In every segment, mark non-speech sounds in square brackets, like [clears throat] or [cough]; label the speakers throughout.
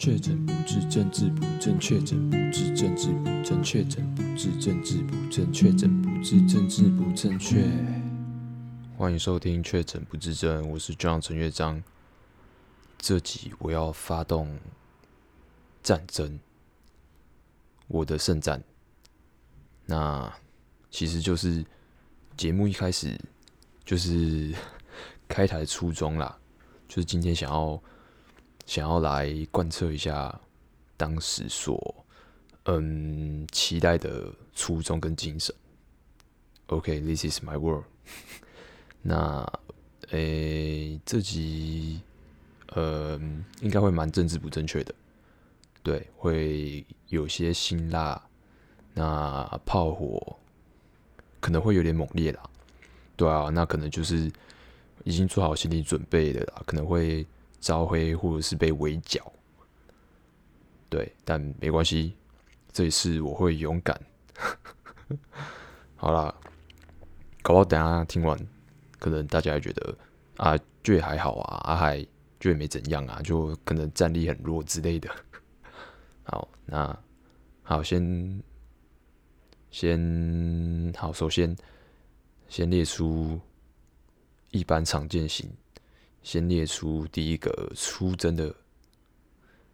Speaker 1: 确诊不治，政治不正确；确诊不治，政治不正确；确诊不治，政治不正确；确诊不治，政治不正确。欢迎收听《确诊不治症》，我是 John 陈乐章。这集我要发动战争，我的圣战。那其实就是节目一开始就是 [laughs] 开台初衷啦，就是今天想要。想要来贯彻一下当时所嗯期待的初衷跟精神。OK，this、is my world。[laughs] 那诶、这集呃应该会蛮政治不正确的，对，会有些辛辣，那炮火可能会有点猛烈啦。对啊，那可能就是已经做好心理准备的啦，可能会。招黑或者是被围剿，对，但没关系，这一次我会勇敢。[laughs] 好啦，搞不好等下听完，可能大家觉得啊，就还好啊，啊还就也没怎样啊，就可能战力很弱之类的。[laughs] 好，那好，先先好，首先先列出一般常见型。先列出第一个出征的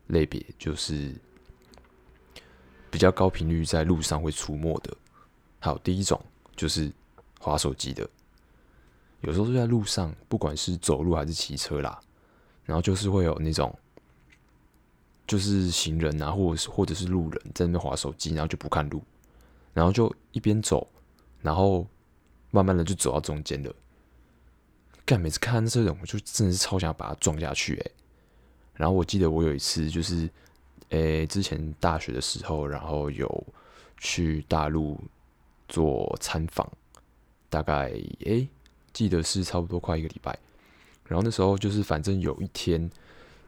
Speaker 1: 类别，就是比较高频率在路上会出没的。好，第一种就是滑手机的，有时候就在路上，不管是走路还是骑车啦，然后就是会有那种，就是行人啊，或者是或者是路人在那边滑手机，然后就不看路，然后就一边走，然后慢慢的就走到中间了。干，每次看到这种，我就真的是超想把它撞下去哎。然后我记得我有一次就是，诶、之前大学的时候，然后有去大陆做参访，大概诶、记得是差不多快一个礼拜。然后那时候就是反正有一天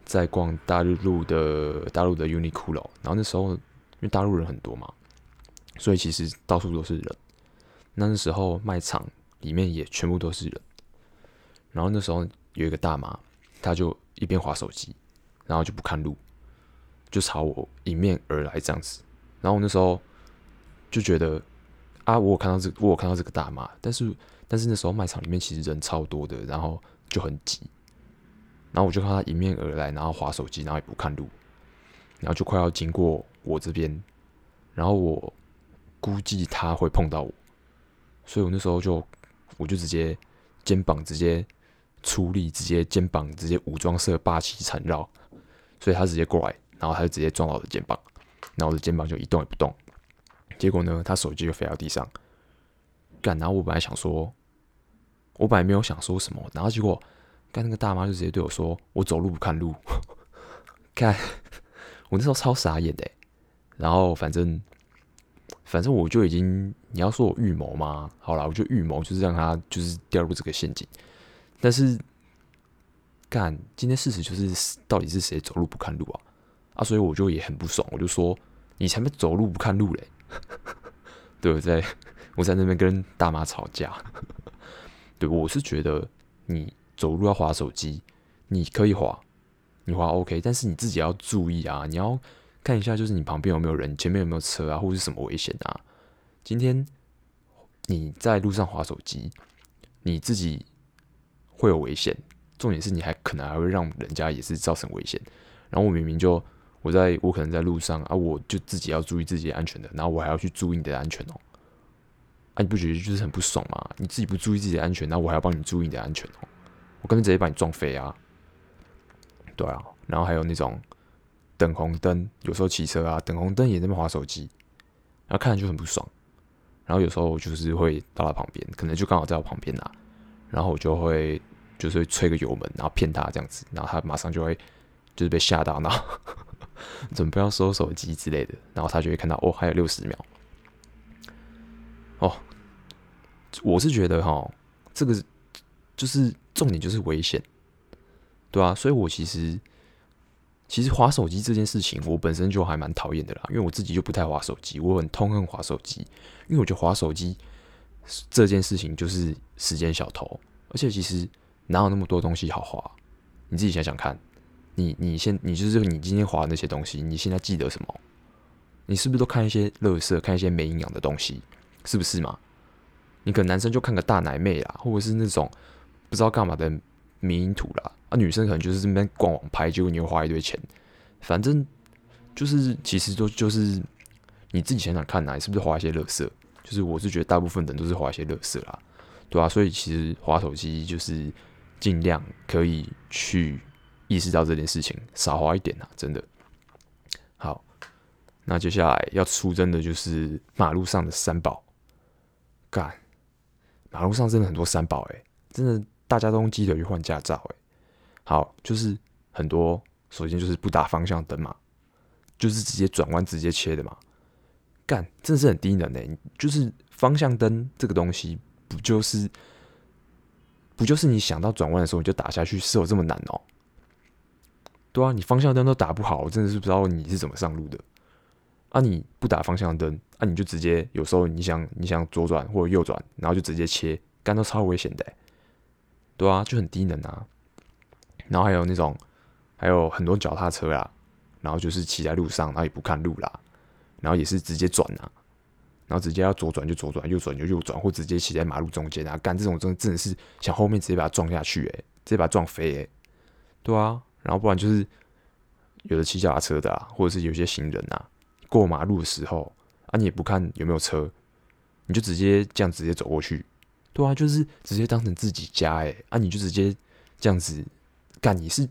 Speaker 1: 在逛大陆的大陆的 Uniqlo，然后那时候因为大陆人很多嘛，所以其实到处都是人。那时候卖场里面也全部都是人。然后那时候有一个大妈，她就一边滑手机，然后就不看路，就朝我迎面而来这样子。然后我那时候就觉得啊，我有看到这，我有看到这个大妈，但是但是那时候卖场里面其实人超多的，然后就很挤。然后我就看她迎面而来，然后滑手机，然后也不看路，然后就快要经过我这边，然后我估计她会碰到我，所以我那时候就我就直接肩膀直接。出力，直接肩膀直接武装色霸气缠绕，所以他直接过来，然后他就直接撞到我的肩膀，然后我的肩膀就一动也不动。结果呢，他手机就飞到地上。干，然后我本来想说，我本来没有想说什么，然后结果干那个大妈就直接对我说：“我走路不看路。[laughs] ”看，我那时候超傻眼的。然后反正反正我就已经，你要说我预谋吗？好了，我就预谋就是让他就是掉入这个陷阱。但是，干，今天事实就是，到底是谁走路不看路啊？啊，所以我就也很不爽，我就说，你前面走路不看路嘞！[laughs] 对，我在我在那边跟大妈吵架。[laughs] 对，我是觉得你走路要滑手机，你可以滑，你滑 OK，但是你自己要注意啊，你要看一下，就是你旁边有没有人，前面有没有车啊，或者是什么危险啊。今天你在路上滑手机，你自己。会有危险，重点是你还可能还会让人家也是造成危险。然后我明明就我在我可能在路上啊，我就自己要注意自己安全的，然后我还要去注意你的安全哦。啊，你不觉得就是很不爽吗？你自己不注意自己的安全，然后我还要帮你注意你的安全哦。我干脆直接把你撞飞啊。对啊，然后还有那种等红灯，有时候骑车啊，等红灯也在那边划手机，然后看着就很不爽。然后有时候我就是会到他旁边，可能就刚好在我旁边啊，然后我就会。就是会吹个油门，然后骗他这样子，然后他马上就会就是被吓到，然后 [laughs] 准备要收手机之类的，然后他就会看到哦，还有六十秒。哦，我是觉得哈，这个就是重点就是危险，对啊，所以我其实其实滑手机这件事情，我本身就还蛮讨厌的啦，因为我自己就不太滑手机，我很痛恨滑手机，因为我觉得滑手机这件事情就是时间小偷，而且其实。哪有那么多东西好滑？你自己想想看，你你现你就是你今天滑的那些东西，你现在记得什么？你是不是都看一些乐色，看一些没营养的东西，是不是嘛？你可能男生就看个大奶妹啦，或者是那种不知道干嘛的迷因图啦，啊，女生可能就是这边逛网拍，结果你又花一堆钱，反正就是其实都就是你自己想想看呐，你是不是花一些乐色？就是我是觉得大部分人都是花一些乐色啦，对啊，所以其实滑手机就是尽量可以去意识到这件事情，少滑一点啊，真的。好，那接下来要出征的就是马路上的三宝，干。马路上真的很多三宝哎，真的大家都用机车去换驾照哎。好，就是很多，首先就是不打方向灯嘛，就是直接转弯直接切的嘛。干，真的是很低能的。就是方向灯这个东西，不就是不就是你想到转弯的时候你就打下去，是有这么难哦？对啊，你方向灯都打不好，我真的是不知道你是怎么上路的。啊，你不打方向灯，啊，你就直接有时候你想你想左转或者右转，然后就直接切，干都超危险的，对啊，就很低能啊。然后还有那种，还有很多脚踏车啦，然后就是骑在路上，然后也不看路啦，然后也是直接转啊，然后直接要左转就左转，右转就右转，或直接骑在马路中间啊，干这种真真的是想后面直接把它撞下去，诶，直接把它撞飞，诶，对啊，然后不然就是有的骑脚踏车的啊，或者是有些行人啊。过马路的时候啊，你也不看有没有车，你就直接这样直接走过去，对啊，就是直接当成自己家哎，啊，你就直接这样子干，你是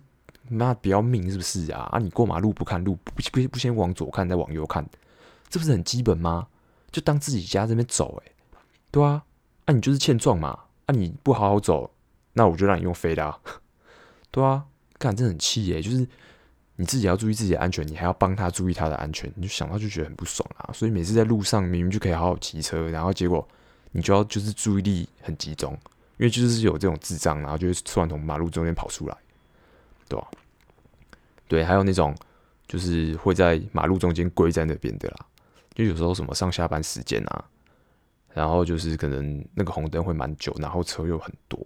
Speaker 1: 妈不要命是不是啊？啊，你过马路不看路，不不不先往左看再往右看，这不是很基本吗？就当自己家这边走哎，对啊，啊，你就是欠撞嘛，啊，你不好好走，那我就让你用飞的，[laughs] 对啊，干真的很气哎，就是。你自己要注意自己的安全，你还要帮他注意他的安全，你就想到就觉得很不爽啊！所以每次在路上明明就可以好好骑车，然后结果你就要就是注意力很集中，因为就是有这种智障，然后就会突然从马路中间跑出来，对吧？对，还有那种就是会在马路中间跪在那边的啦，就有时候什么上下班时间啊，然后就是可能那个红灯会蛮久，然后车又很多，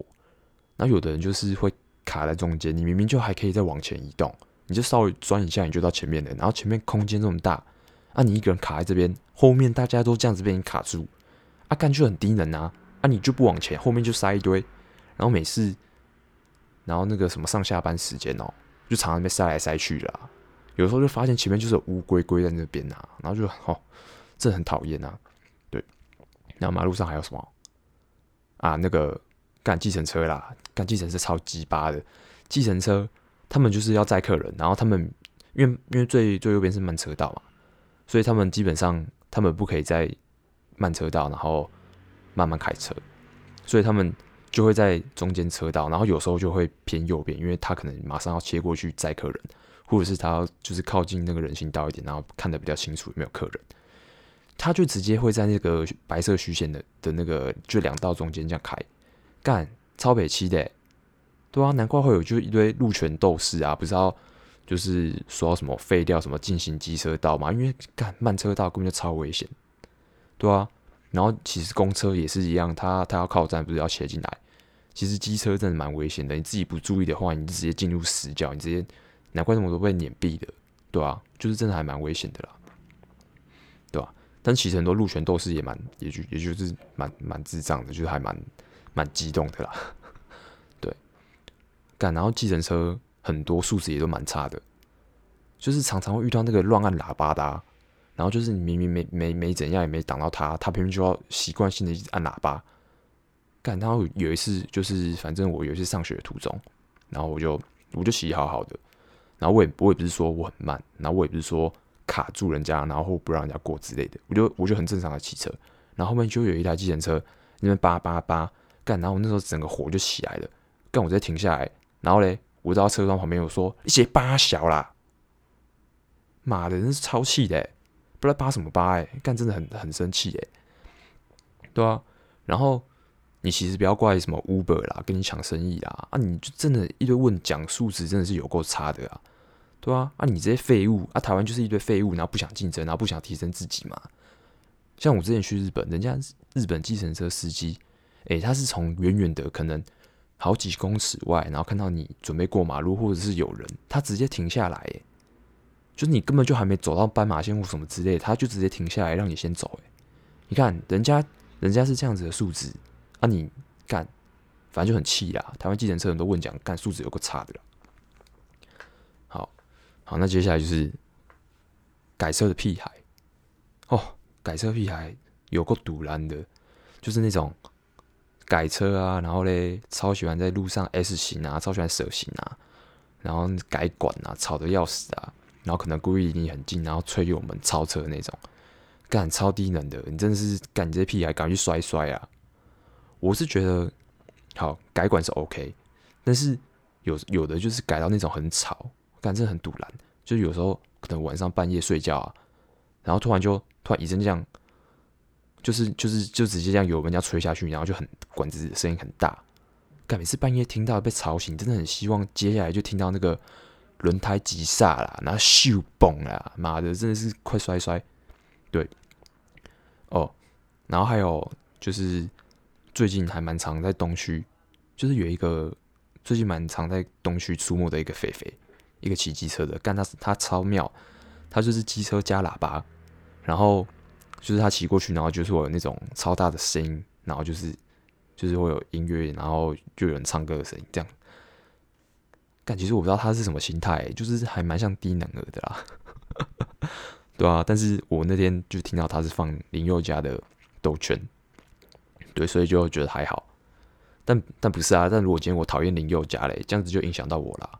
Speaker 1: 那有的人就是会卡在中间，你明明就还可以再往前移动。你就稍微转一下，你就到前面了。然后前面空间这么大，啊，你一个人卡在这边，后面大家都这样子被你卡住，啊，干就很低能啊！啊，你就不往前，后面就塞一堆，然后每次，然后那个什么上下班时间哦，就常常被塞来塞去的，啊。有时候就发现前面就是乌龟龟在那边呐，然后就哦，这很讨厌呐。对，然后马路上还有什么？啊，那个干计程车啦，干计程车超鸡巴的计程车。他们就是要载客人，然后他们因为因为最最右边是慢车道嘛，所以他们基本上他们不可以在慢车道，然后慢慢开车，所以他们就会在中间车道，然后有时候就会偏右边，因为他可能马上要切过去载客人，或者是他就是靠近那个人行道一点，然后看得比较清楚有没有客人，他就直接会在那个白色虚线的的那个就两道中间这样开，干超北七的。对啊，难怪会有就一堆路权斗士啊，不知道就是说什么废掉什么进行机车道嘛，因为干慢车道根本就超危险，对啊。然后其实公车也是一样，他他要靠站不是要切进来，其实机车真的蛮危险的，你自己不注意的话，你就直接进入死角，你直接难怪那么多被碾毙的，对啊，就是真的还蛮危险的啦，对、啊？但其实很多路权斗士也蛮也就也就是蛮蛮智障的，就是还蛮蛮激动的啦。[laughs] 对，干然后计程车很多素质也都蛮差的，就是常常会遇到那个乱按喇叭的啊，然后就是你明明没没没怎样也没挡到他，他偏偏就要习惯性的一直按喇叭。干，然后有一次就是反正我有一次上学的途中，然后我就我就骑好好的，然后我也我也不是说我很慢，然后我也不是说卡住人家，然后不让人家过之类的，我就我就很正常的骑车，然后后面就有一台计程车那边叭叭叭干，然后我那时候整个火就起来了，干，我直接停下来。然后嘞，我到车窗旁边有说一些八小啦，妈的，真是超气的，不知道八什么八哎，干真的很很生气哎，对啊，然后你其实不要怪什么 Uber 啦，跟你抢生意啦，啊，你就真的一堆问讲素质真的是有够差的啊，对啊，啊，你这些废物啊，台湾就是一堆废物，然后不想竞争，然后不想提升自己嘛。像我之前去日本，人家日本计程车司机，诶，他是从远远的可能。好几公尺外，然后看到你准备过马路，或者是有人，他直接停下来，哎，就是你根本就还没走到斑马线或什么之类，他就直接停下来让你先走，哎，你看人家人家是这样子的素质，啊你干，反正就很气啦。台湾计程车人都问讲，干素质有个差的啦。好，那接下来就是改车的屁孩，哦，改车屁孩有够赌烂的。就是那种改车啊，然后嘞，超喜欢在路上 S 型啊，超喜欢蛇形啊，然后改管啊，吵得要死啊，然后可能故意离你很近，然后催我们超车那种，干超低能的，你真的是干你这屁孩，赶快去摔摔啊！我是觉得好改管是 OK，但是有有的就是改到那种很吵，干真的很赌烂，就是有时候可能晚上半夜睡觉啊，然后突然就突然一阵这样。就是就是就直接这样油门这样吹下去，然后就很管子的声音很大，干每次半夜听到被吵醒，真的很希望接下来就听到那个轮胎急刹啦，然后咻嘣啦，妈的真的是快摔摔。对，哦，然后还有就是最近还蛮常在东区，就是有一个最近蛮常在东区出没的一个肥肥，一个骑机车的，干他他超妙，他就是机车加喇叭，然后。就是他骑过去，然后就是会有那种超大的声音，然后就是就是会有音乐，然后就有人唱歌的声音，这样。但其实我不知道他是什么心态，就是还蛮像低能儿的啦，[laughs] 对啊。但是我那天就听到他是放林宥嘉的《兜圈》，对，所以就觉得还好。但但不是啊，但如果今天我讨厌林宥嘉嘞，这样子就影响到我啦，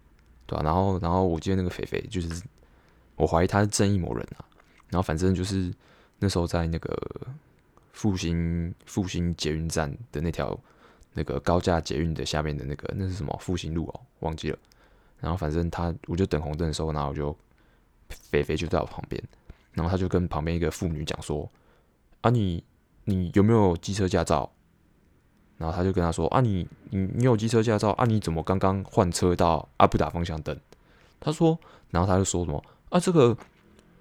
Speaker 1: 对啊。然后然后我记得那个肥肥，就是我怀疑他是正义魔人啊，然后反正就是。那时候在那个复兴复兴捷运站的那条那个高架捷运的下面的那个那是什么复兴路哦，忘记了。然后反正他我就等红灯的时候，然后我就肥肥就在我旁边，然后他就跟旁边一个妇女讲说：“啊你你有没有机车驾照？”然后他就跟他说：“啊你你你有机车驾照啊？你怎么刚刚换车到啊不打方向灯？”他说，然后他就说什么：“啊这个。”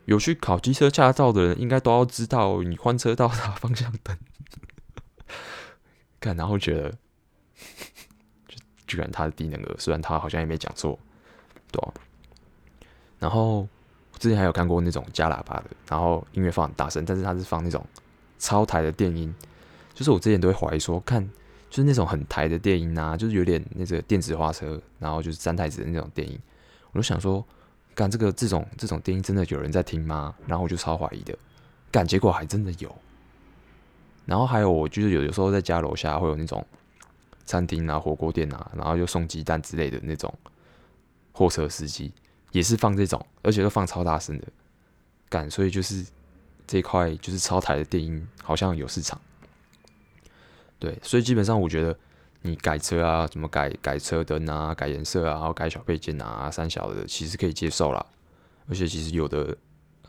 Speaker 1: 有去考机车驾照的人，应该都要知道你换车到打方向灯。看，然后觉得就，居然他是低能儿，虽然他好像也没讲错，对。然后我之前还有看过那种加喇叭的，然后音乐放很大声，但是他是放那种超台的电音，就是我之前都会怀疑说，看就是那种很台的电音啊，就是有点那个电子花车，然后就是三太子的那种电音，我就想说。干这个这种这种电音真的有人在听吗？然后我就超怀疑的，干结果还真的有。然后还有我就是有有时候在家楼下会有那种餐厅啊、火锅店啊，然后又送鸡蛋之类的那种货车司机也是放这种，而且都放超大声的。干，所以就是这块就是超台的电音好像有市场。对，所以基本上我觉得。你改车啊，怎么改改车灯啊，改颜色啊，然后改小配件啊，三小的其实可以接受啦。而且其实有的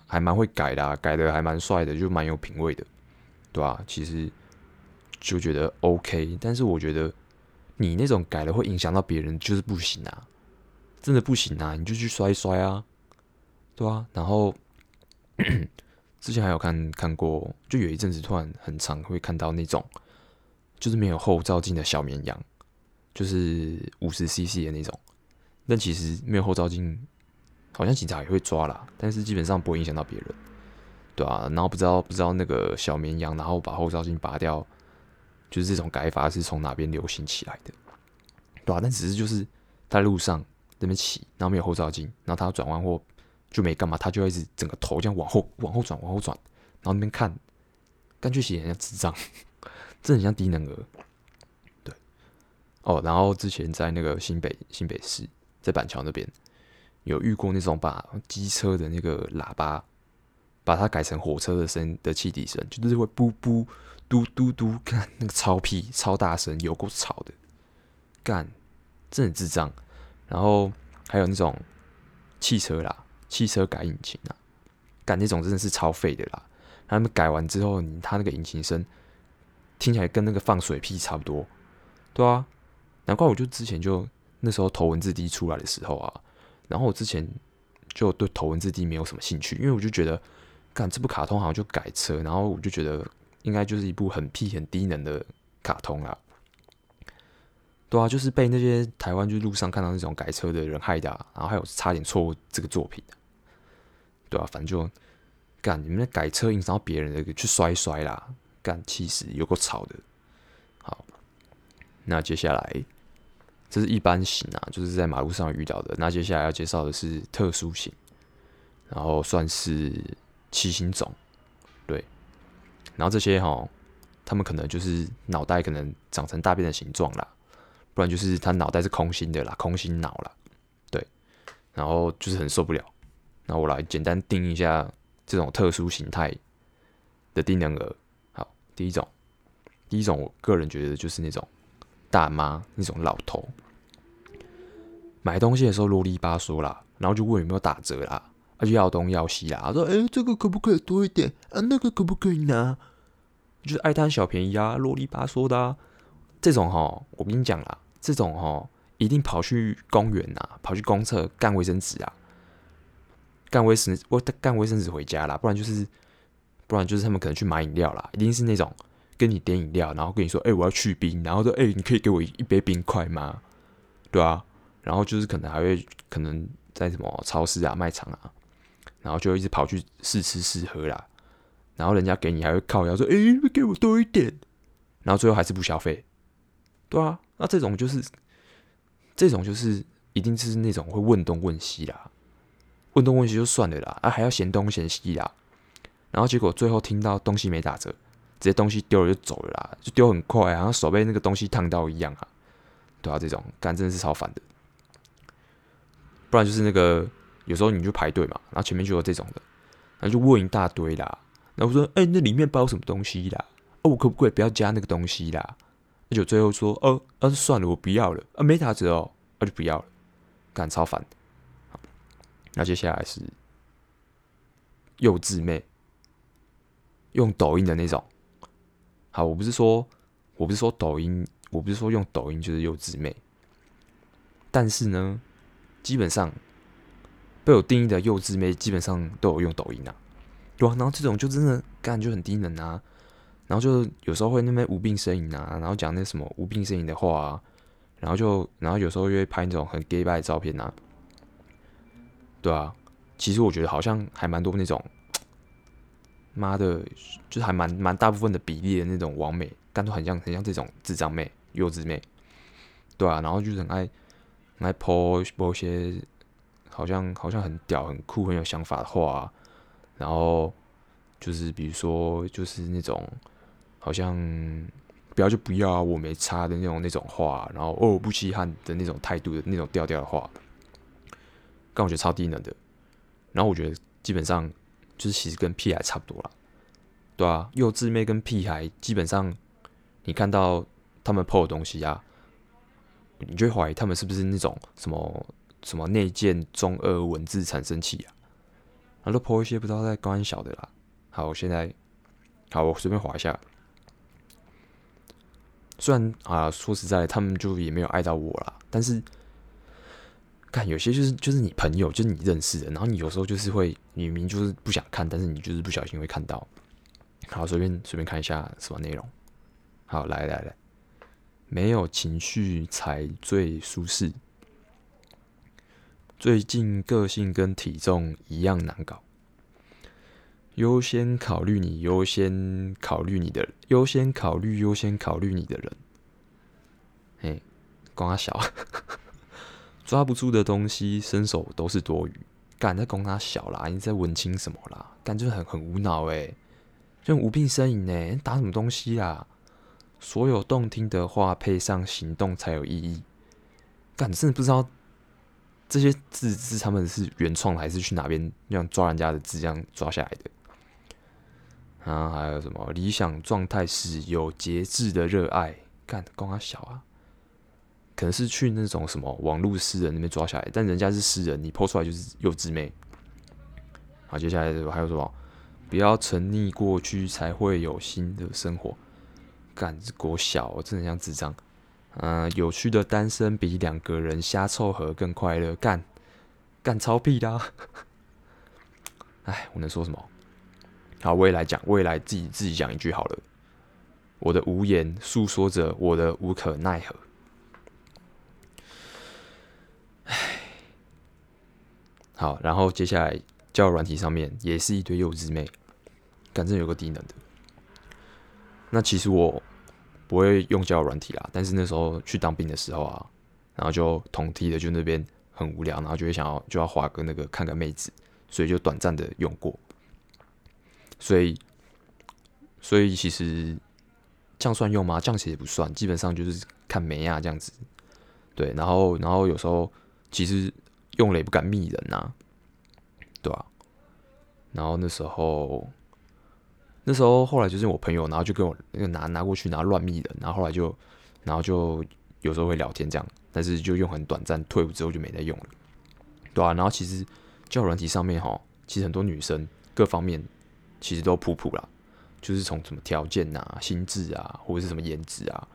Speaker 1: 还蛮会改的，改的还蛮帅的，就蛮有品味的，对吧？其实就觉得 OK，但是我觉得你那种改了会影响到别人，就是不行啊，真的不行啊，你就去摔一摔啊，对啊。然后 [clears throat] 之前还有看看过，就有一阵子突然很常会看到那种。就是没有后照镜的小绵羊，就是五十 CC 的那种。但其实没有后照镜，好像警察也会抓啦，但是基本上不会影响到别人，对啊，然后不知道不知道那个小绵羊，然后把后照镜拔掉，就是这种改法是从哪边流行起来的，对啊，但只是就是在路上那边骑，然后没有后照镜，然后他转弯或就没干嘛，他就一直整个头这样往后往后转往后转，然后那边看，干脆写人家智障。这很像低能儿，对，哦，然后之前在那个新北新北市，在板桥那边有遇过那种把机车的那个喇叭，把它改成火车的声的汽笛声，就是会噗噗嘟嘟嘟，干那个超屁超大声，有够吵的，干，真的智障。然后还有那种汽车啦，汽车改引擎啊，干那种真的是超废的啦。他们改完之后，你他那个引擎声。听起来跟那个放水屁差不多，对啊，难怪我就之前就那时候头文字 D 出来的时候啊，然后我之前就对头文字 D 没有什么兴趣，因为我就觉得，干这部卡通好像就改车，然后我就觉得应该就是一部很屁很低能的卡通啦。对啊，就是被那些台湾就路上看到那种改车的人害的，然后还有差点错误这个作品，对啊，反正就干你们那改车影响到别人的去摔摔啦，干气死，有够吵的。好，那接下来这是一般型啊，就是在马路上遇到的。那接下来要介绍的是特殊型，然后算是骑行种，对，然后这些哈，他们可能就是脑袋可能长成大便的形状啦。不然就是他脑袋是空心的啦，空心脑啦，对，然后就是很受不了。那我来简单定一下这种特殊形态的定量额。第一种，第一种，我个人觉得就是那种大妈那种老头，买东西的时候啰里吧嗦啦，然后就问有没有打折啦，而且要东要西啦，他说：“哎、欸，这个可不可以多一点啊？那个可不可以拿？”就是爱贪小便宜啊，啰里吧嗦的啊。这种哈，我跟你讲啦，这种哈一定跑去公园呐，跑去公厕干卫生纸啊，干卫生我干卫生纸回家啦，不然就是不然就是他们可能去买饮料啦，一定是那种跟你点饮料，然后跟你说，哎、我要去冰，然后说，哎、你可以给我一杯冰块吗？对啊，然后就是可能还会可能在什么超市啊、卖场啊，然后就一直跑去试吃试喝啦，然后人家给你还会靠腰说，哎、欸，给我多一点，然后最后还是不消费。对啊，那这种就是，这种就是一定是那种会问东问西啦，问东问西就算了啦，啊还要嫌东嫌西啦，然后结果最后听到东西没打折，直接东西丢了就走了啦，就丢很快啊，然后手被那个东西烫到一样啊，对啊，这种干真的是超烦的，不然就是那个有时候你就排队嘛，然后前面就有这种的，然后就问一大堆啦，然后说哎、那里面包什么东西啦？哦我可不可以不要加那个东西啦？那就最后说，哦，那、啊、算了，我不要了，啊，没打折哦，那、就不要了，干超烦。那接下来是幼稚妹，用抖音的那种。好，我不是说，我不是说抖音，我不是说用抖音就是幼稚妹，但是呢，基本上被我定义的幼稚妹，基本上都有用抖音啊，对啊，然后这种就真的干就很低能啊。然后就有时候会那边无病呻吟啊，然后讲那什么无病呻吟的话啊，然后就然后有时候又会拍那种很 gay 掰的照片啊，对啊，其实我觉得好像还蛮多那种，妈的，就是还蛮蛮大部分的比例的那种完美，但都很像很像这种智障妹、幼稚妹，对啊，然后就是很爱很爱 po po 些好像好像很屌、很酷、很有想法的话，然后就是比如说就是那种。好像不要就不要啊，我没差的那种那种话，然后哦不稀罕的那种态度的那种调调的话，但我觉得超低能的。然后我觉得基本上就是其实跟屁孩差不多啦，对啊，幼稚妹跟屁孩基本上你看到他们 po 的东西啊，你就会怀疑他们是不是那种什么什么内建中二文字产生器啊，然后都 po 一些不知道在关小的啦。好，我现在好，我随便滑一下。虽然啊，说实在，他们就也没有爱到我啦。但是，看有些就是就是你朋友，就是你认识的，然后你有时候就是会，你明明就是不想看，但是你就是不小心会看到。好，随便随便看一下什么内容。好，来来来，没有情绪才最舒适。最近个性跟体重一样难搞。优先考虑你，优先考虑你的，优先考虑优先考虑你的人。嘿，光小，抓不住的东西，伸手都是多余。干在光他小啦，你在文青什么啦？干就很很无脑诶，就无病呻吟呢，打什么东西啦？所有动听的话配上行动才有意义。干真的不知道这些字是他们是原创还是去哪边那样抓人家的字这样抓下来的。啊，还有什么理想状态是有节制的热爱？干，光他小啊，可能是去那种什么网络诗人那边抓下来，但人家是诗人，你 po 出来就是幼稚妹。好，接下来还有什么？不要沉溺过去，才会有新的生活。干，这国小，我真的像智障。嗯、有趣的单身比两个人瞎凑合更快乐。干，干超屁的、啊。哎，我能说什么？好，我也来讲，我也来自己自己讲一句好了。我的无言诉说着我的无可奈何。好，然后接下来交友软体上面也是一堆幼稚妹，反正有个低能的。那其实我不会用交友软体啦，但是那时候去当兵的时候啊，然后就同梯的就那边很无聊，然后就会想要就要滑个那个看个妹子，所以就短暂的用过。所以，所以其实这样算用吗？这样其实也不算，基本上就是看妹啊这样子。对，然后然后有时候其实用了也不敢密人呐，对吧？然后那时候。那时候后来就是我朋友，然后就跟我那个拿拿过去，然后乱密人，然后后来就，然后就有时候会聊天这样，但是就用很短暂，退伍之后就没再用了，对啊，然后其实交友软体上面哈，其实很多女生各方面其实都普普啦，就是从什么条件啊、心智啊，或者是什么颜值啊，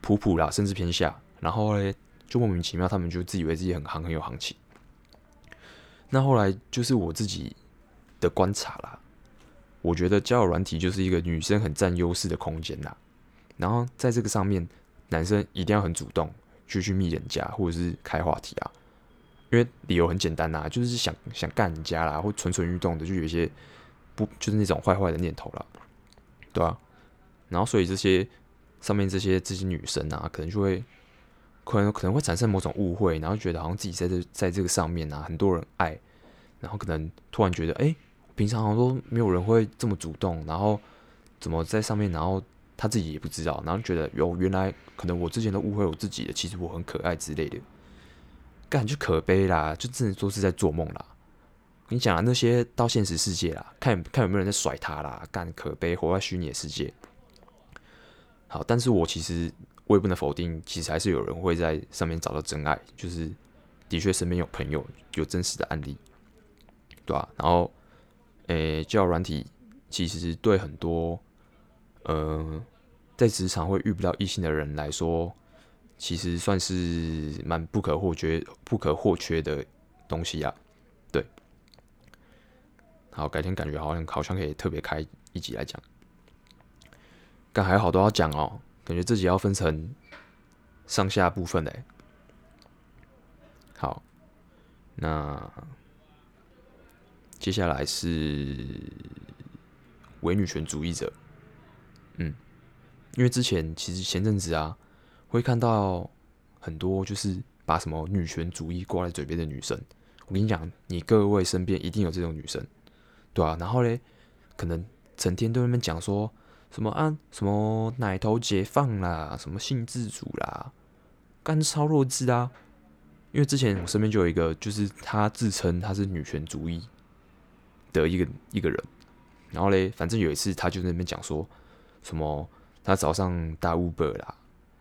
Speaker 1: 普普啦，甚至偏下，然后嘞就莫名其妙，他们就自以为自己很行很有行情。那后来就是我自己的观察啦。我觉得交友软体就是一个女生很占优势的空间呐，然后在这个上面，男生一定要很主动，就去密人家或者是开话题啊，因为理由很简单呐，就是想想干人家啦，或蠢蠢欲动的，就有一些不就是那种坏坏的念头了，对啊，然后所以这些上面这些这些女生啊，可能就会可能可能会产生某种误会，然后觉得好像自己在这在这个上面啊，很多人爱，然后可能突然觉得哎。平常好像都没有人会这么主动，然后怎么在上面，然后他自己也不知道，然后觉得哟，原来可能我之前都误会我自己的，其实我很可爱之类的，干就可悲啦，就真的说是在做梦啦。跟你讲啊，那些到现实世界啦，看看有没有人在甩他啦，干可悲，活在虚拟的世界。好，但是我其实我也不能否定，其实还是有人会在上面找到真爱，就是的确身边有朋友有真实的案例，对吧、然后。诶、欸，交友软体其实对很多呃在职场会遇不到异性的人来说，其实算是蛮不可或缺、不可或缺的东西啊。对，好，改天感觉好像好像可以特别开一集来讲，但还有好多要讲哦，感觉自己要分成上下部分嘞。好，那。接下来是伪女权主义者，嗯，因为之前其实前阵子啊，会看到很多就是把什么女权主义挂在嘴边的女生。我跟你讲，你各位身边一定有这种女生，对啊，然后嘞，可能整天都在那边讲说什么啊，什么奶头解放啦，什么性自主啦，干超弱智啊！因为之前我身边就有一个，就是她自称她是女权主义。的一个一个人，然后嘞，反正有一次他就在那边讲说，什么他早上搭 Uber 啦，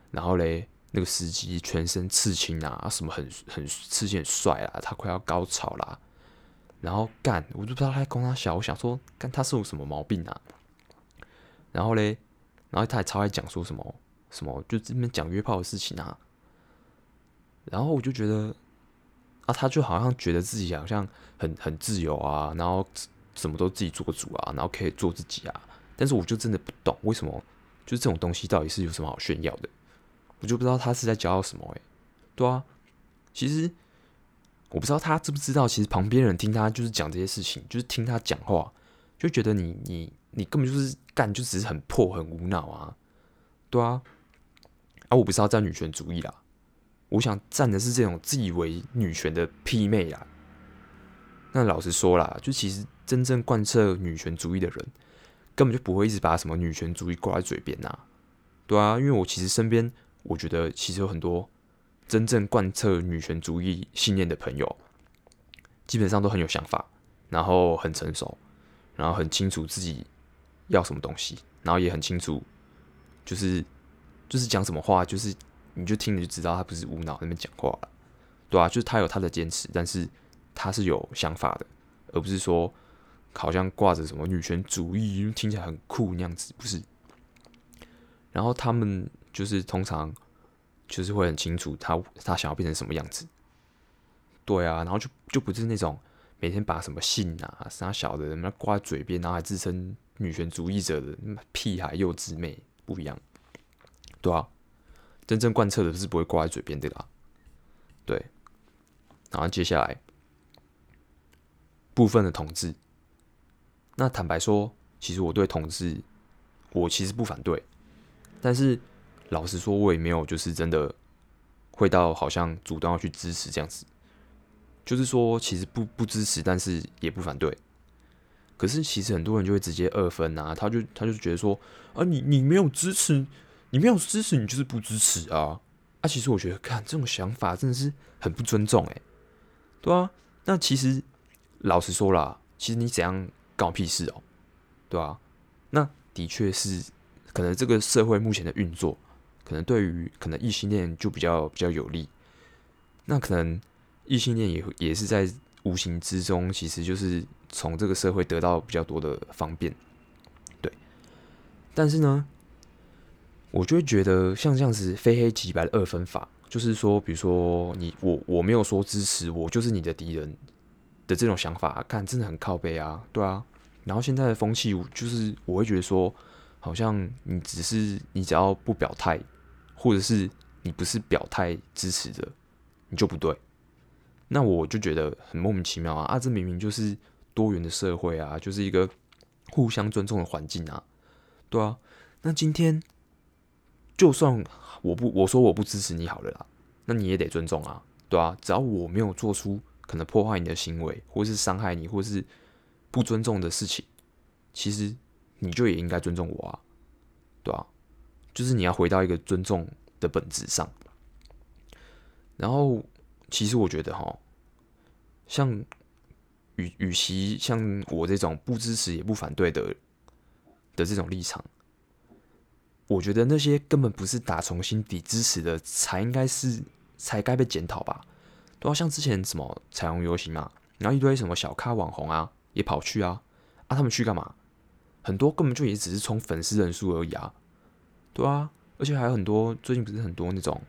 Speaker 1: 然后嘞，那个司机全身刺青啊，什么很很刺青很帅啊，他快要高潮啦，然后干，我就不知道他在跟他小，我想说干他是有什么毛病啊？然后嘞，然后他还超爱讲说什么什么，就这边讲约炮的事情啊，然后我就觉得。啊，他就好像觉得自己好像很很自由啊，然后什么都自己做主啊，然后可以做自己啊。但是我就真的不懂为什么，就是这种东西到底是有什么好炫耀的？我就不知道他是在骄傲什么诶，对啊，其实我不知道他知不知道，其实旁边人听他就是讲这些事情，就是听他讲话，就觉得你你你根本就是干，就只是很破很无脑啊，对啊。啊，我不是要站女权主义啦。我想站的是这种自以为女权的屁妹啊。那老实说啦，就其实真正贯彻女权主义的人，根本就不会一直把什么女权主义挂在嘴边呐。对啊，因为我其实身边，我觉得其实有很多真正贯彻女权主义信念的朋友，基本上都很有想法，然后很成熟，然后很清楚自己要什么东西，然后也很清楚，就是就是讲什么话，就是。你就听了就知道他不是无脑那边讲话了，对啊，就是他有他的坚持，但是他是有想法的，而不是说好像挂着什么女权主义，听起来很酷那样子，不是。然后他们就是通常就是会很清楚他他想要变成什么样子，对啊，然后就就不是那种每天把什么性啊啥小的人们挂在嘴边，然后还自称女权主义者的屁孩幼稚妹不一样，对啊。真正贯彻的是不会挂在嘴边的啦，对。然后接下来部分的同志。那坦白说，其实我对同志，我其实不反对，但是老实说，我也没有就是真的会到好像主动要去支持这样子。就是说，其实不不支持，但是也不反对。可是其实很多人就会直接二分啊，他就他就觉得说啊，你你没有支持，你没有支持，你就是不支持啊。啊，其实我觉得，看这种想法真的是很不尊重诶。对啊，那其实老实说啦，其实你怎样？搞屁事哦，对啊，那的确是，可能这个社会目前的运作，可能对于可能异性恋就比较比较有利。那可能异性恋也也是在无形之中，其实就是从这个社会得到比较多的方便。对，但是呢，我就会觉得像这样子非黑即白的二分法，就是说，比如说你我我没有说支持我就是你的敌人。的这种想法，看真的很靠背啊，对啊。然后现在的风气，就是我会觉得说，好像你只是你只要不表态，或者是你不是表态支持的，你就不对。那我就觉得很莫名其妙啊！啊，这明明就是多元的社会啊，就是一个互相尊重的环境啊，对啊。那今天就算我不我说我不支持你好了啦，那你也得尊重啊，对啊。只要我没有做出。可能破坏你的行为，或是伤害你，或是不尊重的事情，其实你就也应该尊重我啊，对啊，就是你要回到一个尊重的本质上。然后，其实我觉得哈，像与与其像我这种不支持也不反对的的这种立场，我觉得那些根本不是打从心底支持的，才应该是才该被检讨吧。都要像之前什么彩虹游行嘛，然后一堆什么小咖网红啊，也跑去啊，啊，他们去干嘛？很多根本就也只是冲粉丝人数而已啊，对啊，而且还有很多最近不是很多那种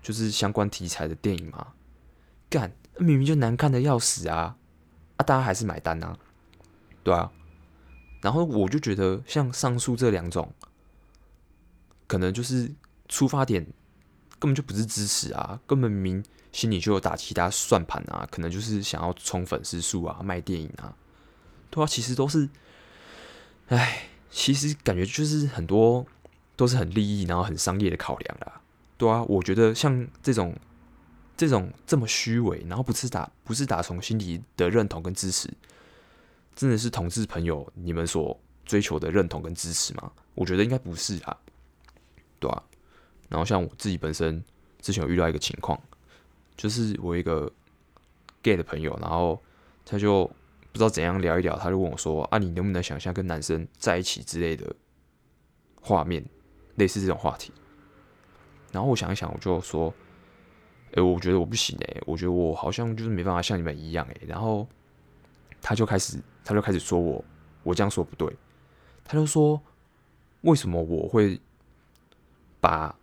Speaker 1: 就是相关题材的电影嘛，干明明就难看的要死啊，啊，大家还是买单啊，对啊，然后我就觉得像上述这两种，可能就是出发点根本就不是支持啊，根本明。心里就有打其他算盘啊，可能就是想要冲粉丝数啊，卖电影啊，对啊，其实都是，哎，其实感觉就是很多都是很利益，然后很商业的考量啦，对啊，我觉得像这种这种这么虚伪，然后不是打不是打从心底的认同跟支持，真的是同志朋友你们所追求的认同跟支持吗？我觉得应该不是啊，对啊，然后像我自己本身之前有遇到一个情况。就是我一个 gay 的朋友，然后他就不知道怎样聊一聊，他就问我说：“啊，你能不能想象跟男生在一起之类的画面，类似这种话题？”然后我想一想，我就说：“哎，我觉得我不行哎，我觉得我好像就是没办法像你们一样哎。”然后他就开始，他就开始说我，我这样说不对，他就说：“为什么我会把？”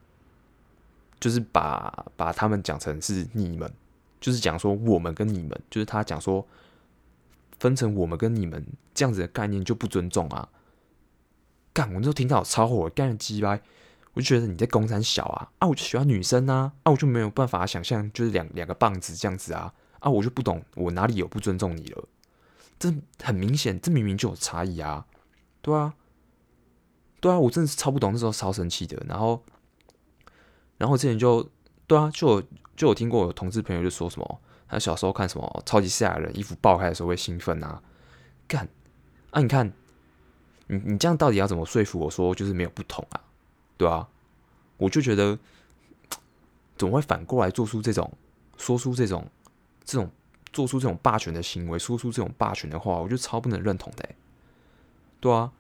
Speaker 1: 就是把把他们讲成是你们，就是讲说我们跟你们，就是他讲说分成我们跟你们这样子的概念就不尊重啊！干，我就听到超火，干鸡掰，我就觉得你在攻山小啊！啊，我就喜欢女生啊！啊，我就没有办法想象就是两两个棒子这样子啊！啊，我就不懂我哪里有不尊重你了？这很明显，这明明就有差异啊！对啊，对啊，我真的是超不懂，那时候超生气的，然后。然后之前就对啊，就就有听过有同志朋友就说什么，他小时候看什么超级赛亚人衣服爆开的时候会兴奋啊，干啊！你看，你你这样到底要怎么说服我说就是没有不同啊？对啊，我就觉得怎么会反过来做出这种说出这种这种做出这种霸权的行为，说出这种霸权的话，我就超不能认同的。对啊，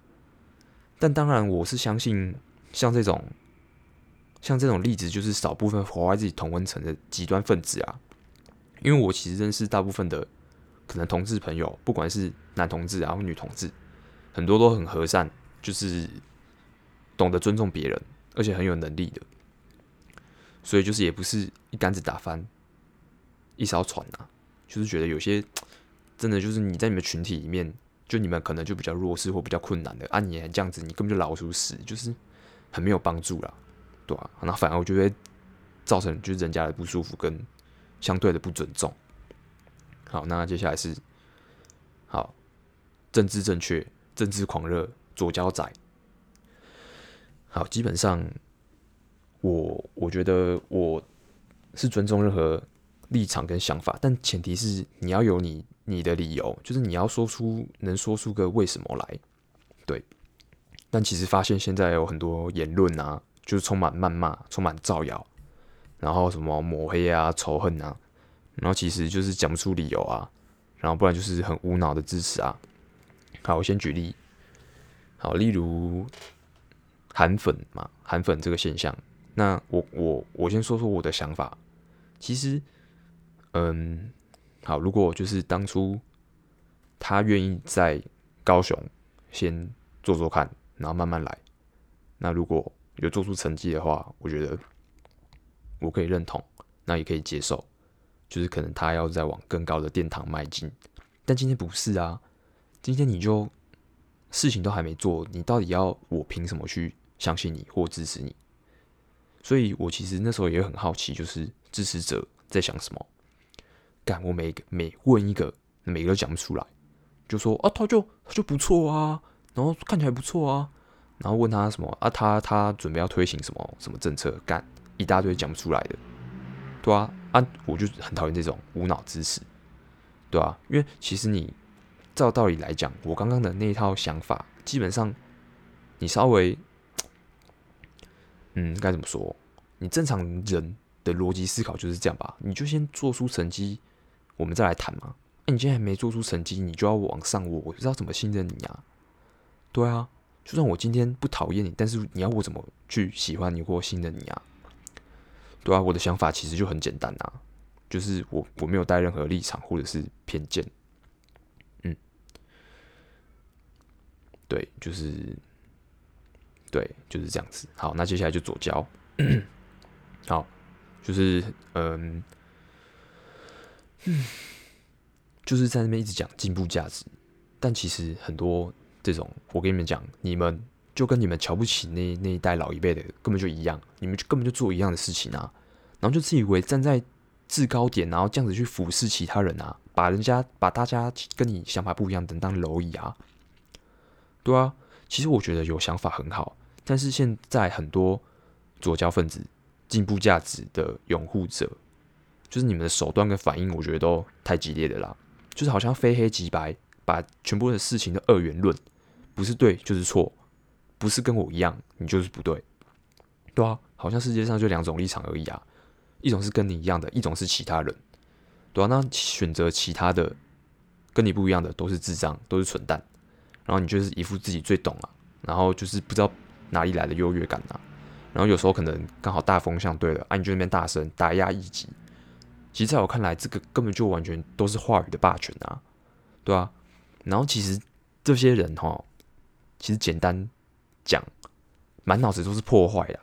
Speaker 1: 但当然我是相信像这种。像这种例子，就是少部分活在自己同温层的极端分子啊。因为我其实认识大部分的可能同志朋友，不管是男同志啊或女同志，很多都很和善，就是懂得尊重别人，而且很有能力的。所以就是也不是一竿子打翻一艘船啊，就是觉得有些真的就是你在你们群体里面，就你们可能就比较弱势或比较困难的，啊、你这样子，你根本就老鼠屎，就是很没有帮助啦。对啊，那反而我觉得造成就是人家的不舒服跟相对的不尊重。好，那接下来是好，政治正确，政治狂热，左交仔。好，基本上我我觉得我是尊重任何立场跟想法，但前提是你要有你你的理由，就是你要说出能说出个为什么来。对，但其实发现现在有很多言论啊，就是充满谩骂，充满造谣，然后什么抹黑啊、仇恨啊，然后其实就是讲不出理由啊，然后不然就是很无脑的支持啊。好，我先举例，好，例如韩粉嘛，韩粉这个现象，那我我我先说说我的想法，其实，嗯，好，如果就是当初他愿意在高雄先做做看，然后慢慢来，那如果有做出成绩的话，我觉得我可以认同，那也可以接受，就是可能他要再往更高的殿堂迈进，但今天不是啊。今天你就事情都还没做，你到底要我凭什么去相信你或支持你？所以我其实那时候也很好奇，就是支持者在想什么。干，我每每问一个，每个都讲不出来，就说啊，他就他就不错啊，然后看起来不错啊，然后问他什么啊，他他准备要推行什么什么政策？干一大堆讲不出来的，对啊啊，我就很讨厌这种无脑支持，对啊，因为其实你。照道理来讲，我刚刚的那一套想法，基本上你稍微，嗯，该怎么说？你正常人的逻辑思考就是这样吧？你就先做出成绩，我们再来谈嘛。那、你今天还没做出成绩，你就要往上我，我不知道怎么信任你啊？对啊，就算我今天不讨厌你，但是你要我怎么去喜欢你或信任你啊？对啊，我的想法其实就很简单啊，就是我我没有带任何立场或者是偏见。嗯对，就是，对，就是这样子。好，那接下来就左交。好，就是，嗯，就是在那边一直讲进步价值，但其实很多这种，我跟你们讲，你们就跟你们瞧不起那那一代老一辈的根本就一样，你们就根本就做一样的事情啊，然后就自以为站在制高点，然后这样子去俯视其他人啊，把人家把大家跟你想法不一样的当蝼蚁啊。对啊，其实我觉得有想法很好，但是现在很多左交分子、进步价值的拥护者，就是你们的手段跟反应，我觉得都太激烈的啦。就是好像非黑即白，把全部的事情都二元论，不是对就是错，不是跟我一样，你就是不对。对啊，好像世界上就两种立场而已啊，一种是跟你一样的，一种是其他人。对啊，那选择其他的，跟你不一样的，都是智障，都是蠢蛋。然后你就是一副自己最懂啊，然后就是不知道哪里来的优越感啊，然后有时候可能刚好大风向对了啊，你就那边大声打压异己。其实在我看来，这个根本就完全都是话语的霸权啊，对啊。然后其实这些人哈，其实简单讲，满脑子都是破坏的。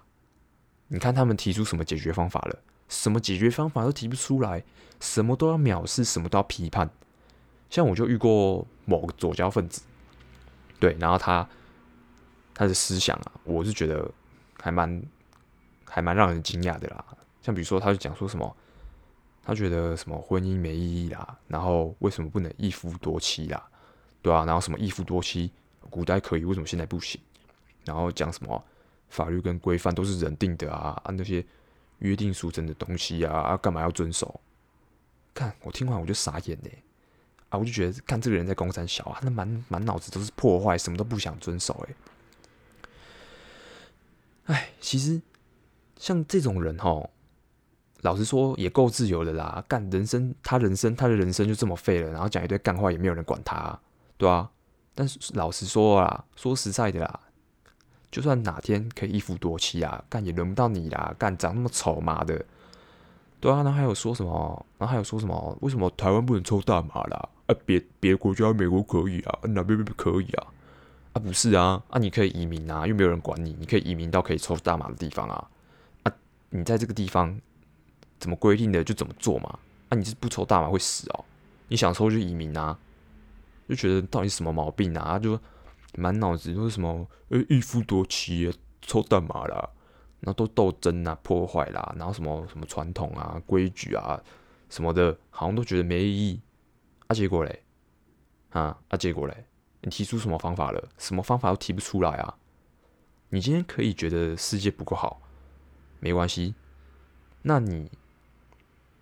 Speaker 1: 你看他们提出什么解决方法了？什么解决方法都提不出来，什么都要藐视，什么都要批判。像我就遇过某个左交分子。对，然后他他的思想啊，我是觉得还蛮还蛮让人惊讶的啦。像比如说，他就讲说什么，他觉得什么婚姻没意义啦，然后为什么不能一夫多妻啦？对啊，然后什么一夫多妻，古代可以，为什么现在不行？然后讲什么法律跟规范都是人定的啊，啊那些约定俗成的东西啊，啊干嘛要遵守？看我听完我就傻眼嘞。啊，我就觉得看这个人在公山小啊，他满满脑子都是破坏，什么都不想遵守。哎，哎，其实像这种人哈，老实说也够自由的啦。干人生，他人生，他的人生就这么废了，然后讲一堆干话，也没有人管他，对啊。但是老实说啊，说实在的啦，就算哪天可以一夫多妻啊，干也轮不到你啦。干长那么丑妈的，对啊。然后还有说什么？然后还有说什么？为什么台湾不能抽大麻啦？啊，别别国家，美国可以啊，哪边不可以啊？不是啊，啊，你可以移民啊，又没有人管你，你可以移民到可以抽大麻的地方啊。啊，你在这个地方怎么规定的就怎么做嘛。啊，你是不抽大麻会死哦？你想抽就移民啊？就觉得到底什么毛病啊？啊就满脑子都是什么呃一夫多妻啊，抽大麻啦，然后都斗争啊，破坏啦，然后什么什么传统啊、规矩啊什么的，好像都觉得没意义。啊，结果嘞，啊啊，结果嘞，你提出什么方法了？什么方法都提不出来啊！你今天可以觉得世界不够好，没关系，那你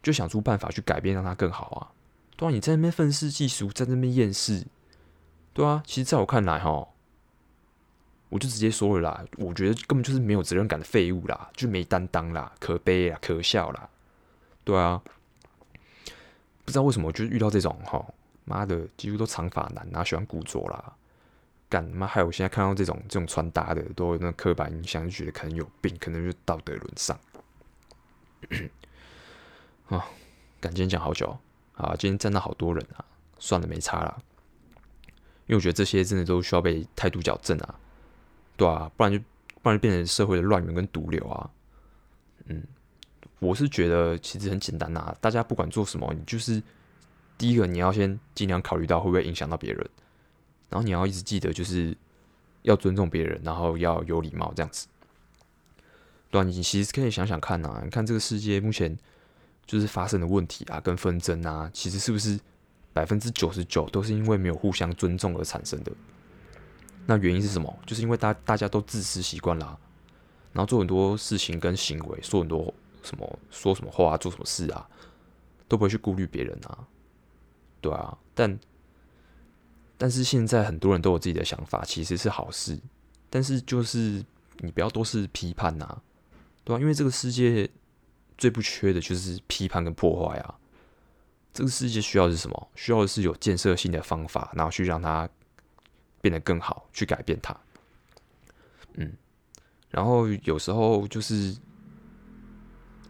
Speaker 1: 就想出办法去改变，让它更好啊！对啊，你在那边愤世嫉俗，在那边厌世，对啊，其实在我看来，哈，我就直接说了啦，我觉得根本就是没有责任感的废物啦，就没担当啦，可悲啦，可笑啦，对啊，不知道为什么，就是遇到这种哈，妈的，几乎都长发男，然后喜欢古着啦。干妈！还有我现在看到这种这种穿搭的，都有那刻板印象，就觉得可能有病，可能就道德沦丧。[clears throat] 啊，干今天讲好久啊，今天站到好多人啊，算了，没差了。因为我觉得这些真的都需要被态度矫正啊，对啊，不然就不然就变成社会的乱源跟毒瘤啊。嗯，我是觉得其实很简单呐、啊，大家不管做什么，你就是第一个你要先尽量考虑到会不会影响到别人。然后你要一直记得，就是要尊重别人，然后要有礼貌，这样子。对啊，你其实可以想想看呐，你看这个世界目前就是发生的问题啊，跟纷争啊，其实是不是百分之九十九都是因为没有互相尊重而产生的？那原因是什么？就是因为大大家都自私习惯啦，然后做很多事情跟行为，说很多什么，说什么话啊，做什么事啊，都不会去顾虑别人啊。对啊，但。但是现在很多人都有自己的想法，其实是好事。但是就是你不要都是批判呐，对吧？因为这个世界最不缺的就是批判跟破坏啊。这个世界需要的是什么？需要的是有建设性的方法，然后去让它变得更好，去改变它。嗯，然后有时候就是，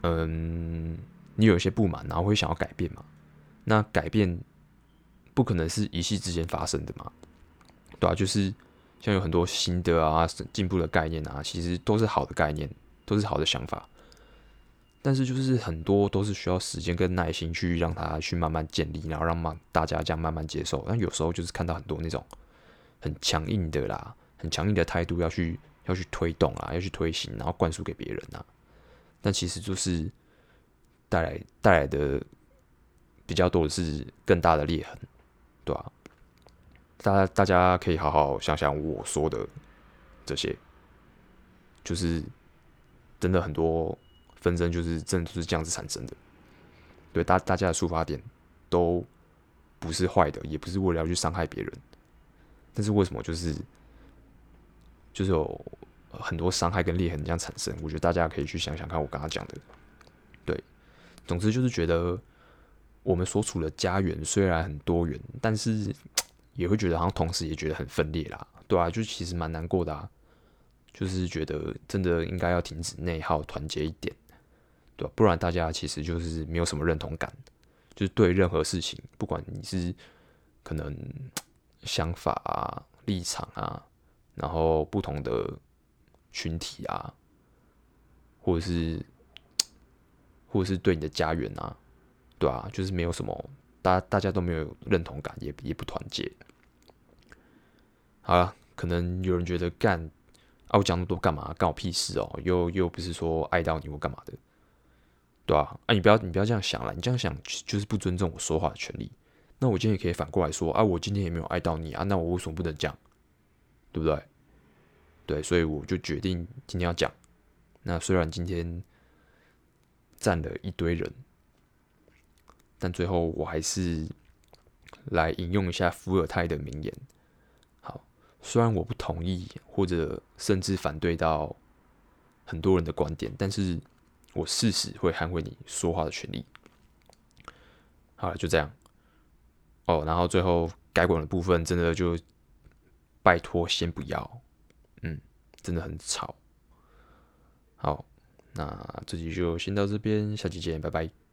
Speaker 1: 嗯，你有一些不满，然后会想要改变嘛？那改变。不可能是一夕之间发生的嘛，对啊，就是像有很多新的啊、进步的概念啊，其实都是好的概念，都是好的想法。但是就是很多都是需要时间跟耐心去让它去慢慢建立，然后让慢大家这样慢慢接受。但有时候就是看到很多那种很强硬的啦、很强硬的态度要去要去推动啊、要去推行，然后灌输给别人啊。但其实就是带来带来的比较多的是更大的裂痕。对啊，大家大家可以好好想想我说的这些，就是真的很多纷争，就是真的就是这样子产生的。对，大大家的出发点都不是坏的，也不是为了要去伤害别人，但是为什么就是就是有很多伤害跟裂痕这样产生？我觉得大家可以去想想看，我刚刚讲的。对，总之就是觉得。我们所处的家园虽然很多元，但是也会觉得好像同时也觉得很分裂啦，对啊，就其实蛮难过的啊，就是觉得真的应该要停止内耗，团结一点，对吧？不然大家其实就是没有什么认同感，就是对任何事情，不管你是可能想法啊、立场啊，然后不同的群体啊，或者是或者是对你的家园啊。对啊，就是没有什么，大家大家都没有认同感，也也不团结。好了，可能有人觉得干啊，我讲那么多干嘛？干我屁事哦！又又不是说爱到你或干嘛的，对啊，啊，你不要你不要这样想了，你这样想就是不尊重我说话的权利。那我今天也可以反过来说啊，我今天也没有爱到你啊，那我为什么不能讲？对不对？对，所以我就决定今天要讲。那虽然今天站了一堆人。但最后，我还是来引用一下伏尔泰的名言。好，虽然我不同意，或者甚至反对到很多人的观点，但是我誓死会捍卫你说话的权利。好了，就这样。哦，然后最后改管的部分，真的就拜托先不要。嗯，真的很吵。好，那这集就先到这边，下期见，拜拜。